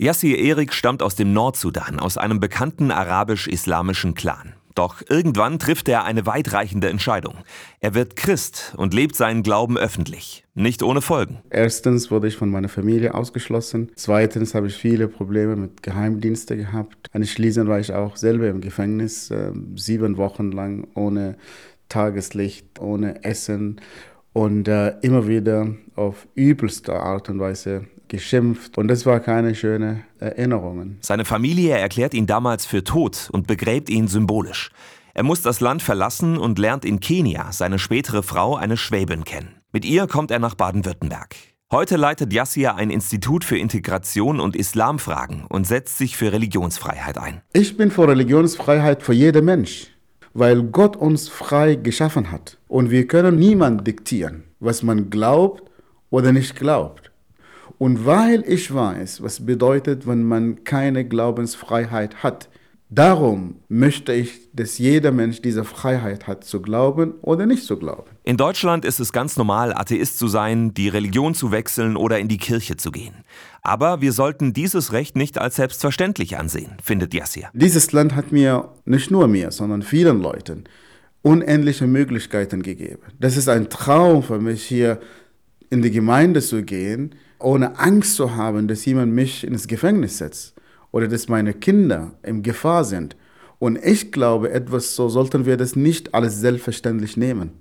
Yassir Erik stammt aus dem Nordsudan, aus einem bekannten arabisch-islamischen Clan. Doch irgendwann trifft er eine weitreichende Entscheidung. Er wird Christ und lebt seinen Glauben öffentlich. Nicht ohne Folgen. Erstens wurde ich von meiner Familie ausgeschlossen. Zweitens habe ich viele Probleme mit Geheimdiensten gehabt. Anschließend war ich auch selber im Gefängnis, äh, sieben Wochen lang ohne Tageslicht, ohne Essen und äh, immer wieder auf übelste Art und Weise geschimpft und das war keine schöne Erinnerung. Seine Familie erklärt ihn damals für tot und begräbt ihn symbolisch. Er muss das Land verlassen und lernt in Kenia seine spätere Frau, eine Schwäbin, kennen. Mit ihr kommt er nach Baden-Württemberg. Heute leitet Yassir ein Institut für Integration und Islamfragen und setzt sich für Religionsfreiheit ein. Ich bin für Religionsfreiheit für jeden Mensch, weil Gott uns frei geschaffen hat. Und wir können niemand diktieren, was man glaubt oder nicht glaubt. Und weil ich weiß, was bedeutet, wenn man keine Glaubensfreiheit hat, darum möchte ich, dass jeder Mensch diese Freiheit hat, zu glauben oder nicht zu glauben. In Deutschland ist es ganz normal, Atheist zu sein, die Religion zu wechseln oder in die Kirche zu gehen. Aber wir sollten dieses Recht nicht als selbstverständlich ansehen, findet Yassir. Dieses Land hat mir, nicht nur mir, sondern vielen Leuten, unendliche Möglichkeiten gegeben. Das ist ein Traum für mich, hier in die Gemeinde zu gehen, ohne Angst zu haben, dass jemand mich ins Gefängnis setzt oder dass meine Kinder in Gefahr sind. Und ich glaube, etwas so sollten wir das nicht alles selbstverständlich nehmen.